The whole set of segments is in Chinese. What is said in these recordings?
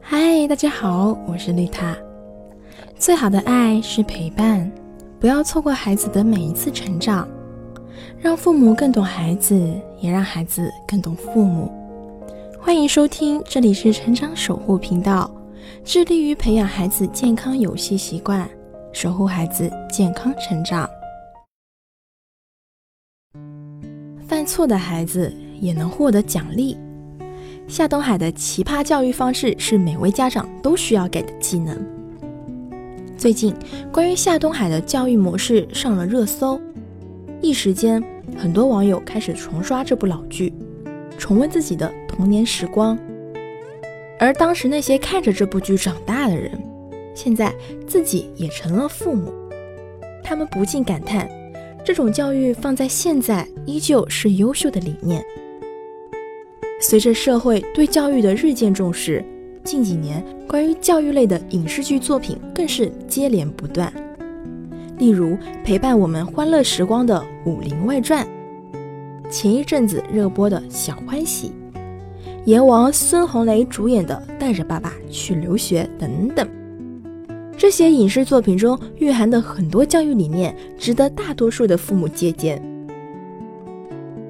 嗨，大家好，我是丽塔。最好的爱是陪伴，不要错过孩子的每一次成长，让父母更懂孩子，也让孩子更懂父母。欢迎收听，这里是成长守护频道，致力于培养孩子健康游戏习惯，守护孩子健康成长。犯错的孩子也能获得奖励。夏东海的奇葩教育方式是每位家长都需要给的技能。最近，关于夏东海的教育模式上了热搜，一时间，很多网友开始重刷这部老剧，重温自己的童年时光。而当时那些看着这部剧长大的人，现在自己也成了父母，他们不禁感叹：这种教育放在现在依旧是优秀的理念。随着社会对教育的日渐重视，近几年关于教育类的影视剧作品更是接连不断。例如陪伴我们欢乐时光的《武林外传》，前一阵子热播的《小欢喜》，阎王孙红雷主演的《带着爸爸去留学》等等。这些影视作品中蕴含的很多教育理念，值得大多数的父母借鉴。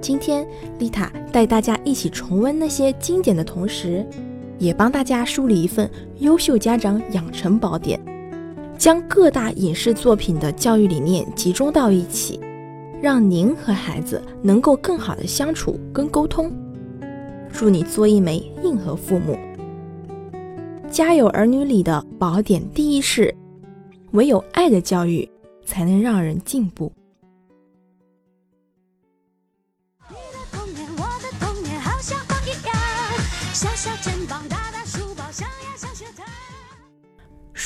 今天，丽塔带大家一起重温那些经典的同时，也帮大家梳理一份优秀家长养成宝典，将各大影视作品的教育理念集中到一起，让您和孩子能够更好的相处跟沟通。祝你做一枚硬核父母！《家有儿女》里的宝典第一是：唯有爱的教育，才能让人进步。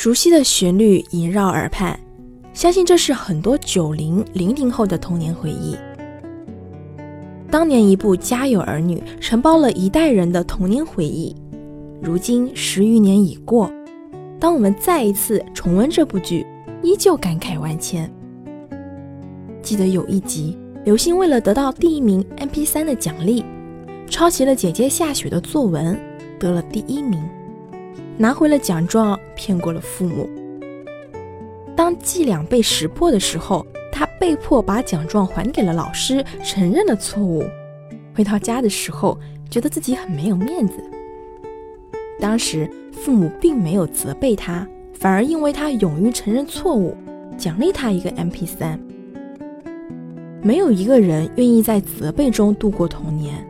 熟悉的旋律萦绕耳畔，相信这是很多九零零零后的童年回忆。当年一部《家有儿女》承包了一代人的童年回忆，如今十余年已过，当我们再一次重温这部剧，依旧感慨万千。记得有一集，刘星为了得到第一名 MP3 的奖励，抄袭了姐姐夏雪的作文，得了第一名。拿回了奖状，骗过了父母。当伎俩被识破的时候，他被迫把奖状还给了老师，承认了错误。回到家的时候，觉得自己很没有面子。当时父母并没有责备他，反而因为他勇于承认错误，奖励他一个 MP3。没有一个人愿意在责备中度过童年。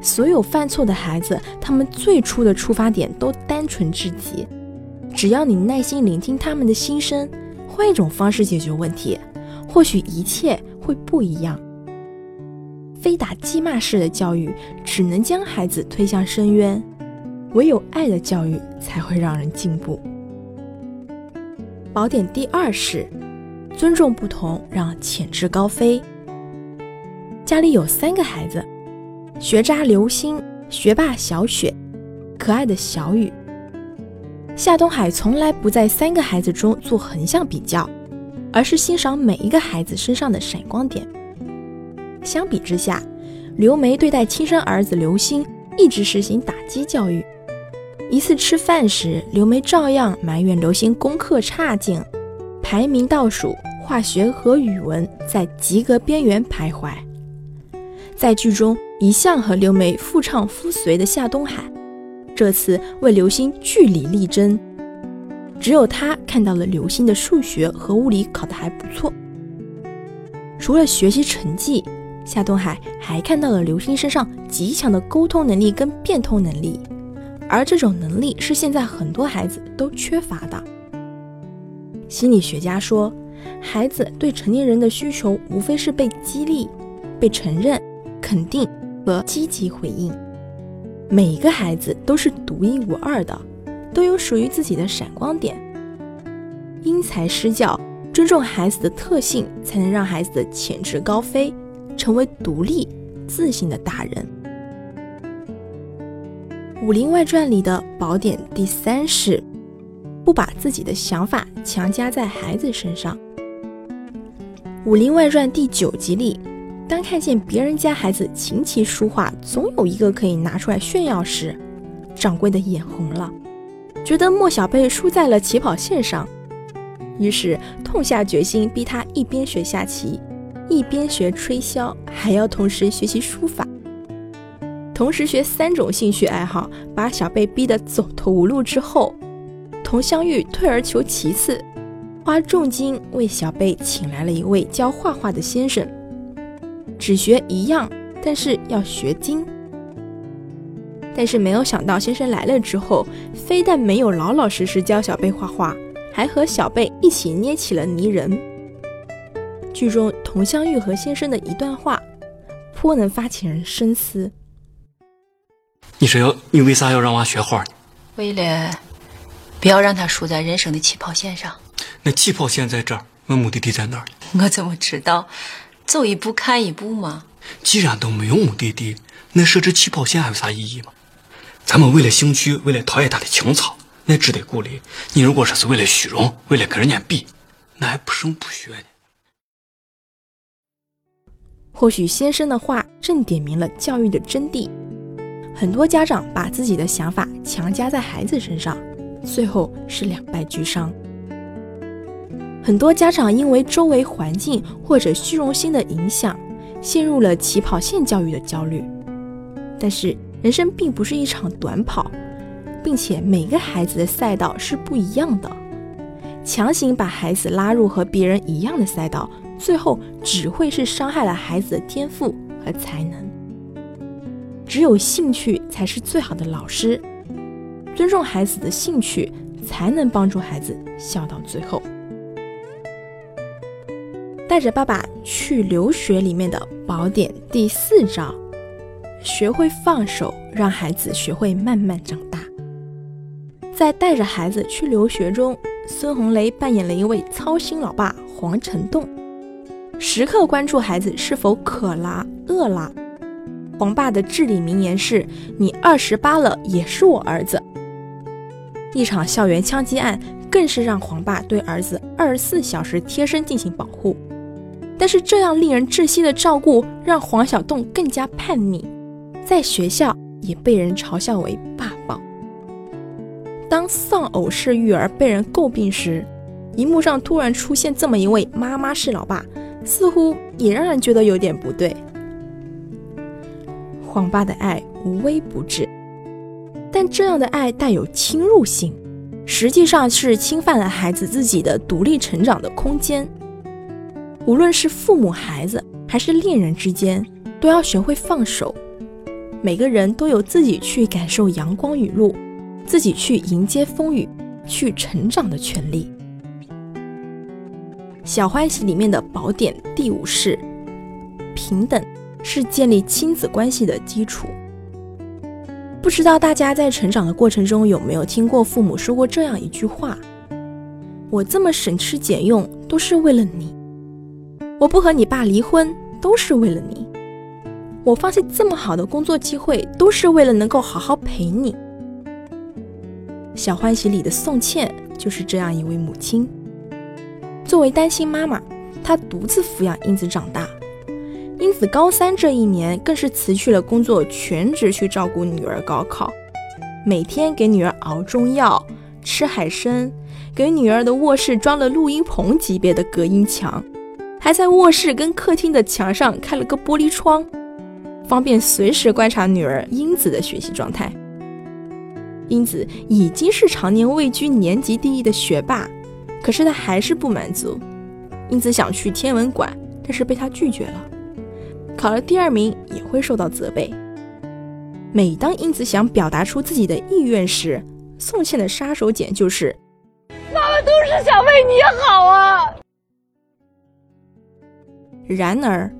所有犯错的孩子，他们最初的出发点都单纯至极。只要你耐心聆听他们的心声，换一种方式解决问题，或许一切会不一样。非打即骂式的教育只能将孩子推向深渊，唯有爱的教育才会让人进步。宝典第二是：尊重不同，让潜质高飞。家里有三个孩子。学渣刘星、学霸小雪、可爱的小雨。夏东海从来不在三个孩子中做横向比较，而是欣赏每一个孩子身上的闪光点。相比之下，刘梅对待亲生儿子刘星一直实行打击教育。一次吃饭时，刘梅照样埋怨刘星功课差劲，排名倒数，化学和语文在及格边缘徘徊。在剧中。一向和刘梅夫唱夫随的夏东海，这次为刘星据理力争。只有他看到了刘星的数学和物理考得还不错。除了学习成绩，夏东海还看到了刘星身上极强的沟通能力跟变通能力，而这种能力是现在很多孩子都缺乏的。心理学家说，孩子对成年人的需求无非是被激励、被承认、肯定。和积极回应，每一个孩子都是独一无二的，都有属于自己的闪光点。因材施教，尊重孩子的特性，才能让孩子的潜质高飞，成为独立自信的大人。《武林外传》里的宝典第三是：不把自己的想法强加在孩子身上。《武林外传》第九集里。当看见别人家孩子琴棋书画总有一个可以拿出来炫耀时，掌柜的眼红了，觉得莫小贝输在了起跑线上，于是痛下决心逼他一边学下棋，一边学吹箫，还要同时学习书法。同时学三种兴趣爱好，把小贝逼得走投无路之后，佟湘玉退而求其次，花重金为小贝请来了一位教画画的先生，只学一样，但是要学精。但是没有想到，先生来了之后，非但没有老老实实教小贝画画，还和小贝一起捏起了泥人。剧中佟湘玉和先生的一段话，颇能发起人深思。你说要你为啥要让娃学画呢？为了不要让他输在人生的起跑线上。那起跑线在这儿，那目的地在哪儿？我怎么知道？走一步看一步嘛。既然都没有目的地，那设置起跑线还有啥意义吗？咱们为了兴趣，为了陶冶他的情操，那值得鼓励。你如果说是为了虚荣，为了跟人家比，那还不胜不学呢。或许先生的话正点明了教育的真谛。很多家长把自己的想法强加在孩子身上，最后是两败俱伤。很多家长因为周围环境或者虚荣心的影响，陷入了起跑线教育的焦虑。但是人生并不是一场短跑，并且每个孩子的赛道是不一样的。强行把孩子拉入和别人一样的赛道，最后只会是伤害了孩子的天赋和才能。只有兴趣才是最好的老师，尊重孩子的兴趣，才能帮助孩子笑到最后。带着爸爸去留学里面的宝典第四招：学会放手，让孩子学会慢慢长大。在带着孩子去留学中，孙红雷扮演了一位操心老爸黄成栋，时刻关注孩子是否渴啦、饿啦。黄爸的至理名言是：“你二十八了，也是我儿子。”一场校园枪击案更是让黄爸对儿子二十四小时贴身进行保护。但是这样令人窒息的照顾，让黄小栋更加叛逆，在学校也被人嘲笑为霸宝。当丧偶式育儿被人诟病时，荧幕上突然出现这么一位妈妈式老爸，似乎也让人觉得有点不对。黄爸的爱无微不至，但这样的爱带有侵入性，实际上是侵犯了孩子自己的独立成长的空间。无论是父母、孩子，还是恋人之间，都要学会放手。每个人都有自己去感受阳光雨露，自己去迎接风雨，去成长的权利。小欢喜里面的宝典第五式：平等。是建立亲子关系的基础。不知道大家在成长的过程中有没有听过父母说过这样一句话：“我这么省吃俭用都是为了你，我不和你爸离婚都是为了你，我放弃这么好的工作机会都是为了能够好好陪你。”小欢喜里的宋茜就是这样一位母亲。作为单亲妈妈，她独自抚养英子长大。英子高三这一年，更是辞去了工作，全职去照顾女儿高考，每天给女儿熬中药、吃海参，给女儿的卧室装了录音棚级别的隔音墙，还在卧室跟客厅的墙上开了个玻璃窗，方便随时观察女儿英子的学习状态。英子已经是常年位居年级第一的学霸，可是她还是不满足。英子想去天文馆，但是被她拒绝了。考了第二名也会受到责备。每当英子想表达出自己的意愿时，宋茜的杀手锏就是：“妈妈都是想为你好啊。”然而，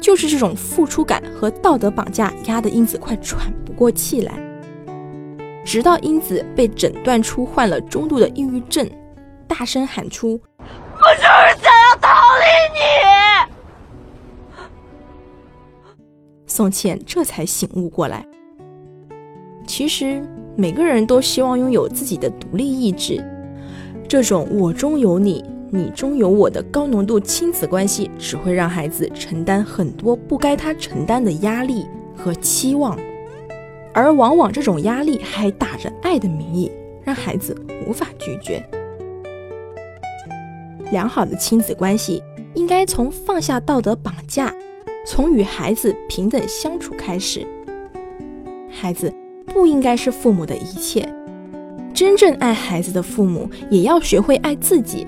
就是这种付出感和道德绑架压得英子快喘不过气来。直到英子被诊断出患了中度的抑郁症，大声喊出：“我就是想要逃离你。”宋茜这才醒悟过来，其实每个人都希望拥有自己的独立意志。这种我中有你，你中有我的高浓度亲子关系，只会让孩子承担很多不该他承担的压力和期望。而往往这种压力还打着爱的名义，让孩子无法拒绝。良好的亲子关系应该从放下道德绑架，从与孩子平等相处开始。孩子不应该是父母的一切，真正爱孩子的父母也要学会爱自己。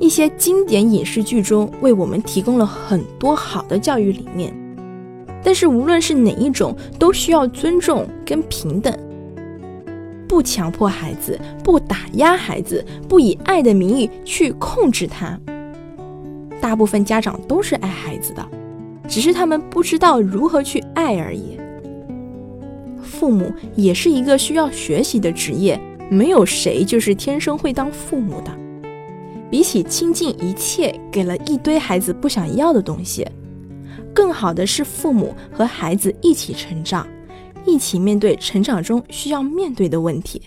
一些经典影视剧中为我们提供了很多好的教育理念，但是无论是哪一种，都需要尊重跟平等。不强迫孩子，不打压孩子，不以爱的名义去控制他。大部分家长都是爱孩子的，只是他们不知道如何去爱而已。父母也是一个需要学习的职业，没有谁就是天生会当父母的。比起倾尽一切给了一堆孩子不想要的东西，更好的是父母和孩子一起成长。一起面对成长中需要面对的问题。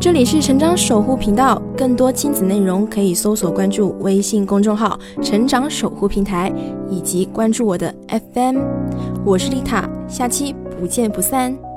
这里是成长守护频道，更多亲子内容可以搜索关注微信公众号“成长守护平台”，以及关注我的 FM。我是丽塔，下期不见不散。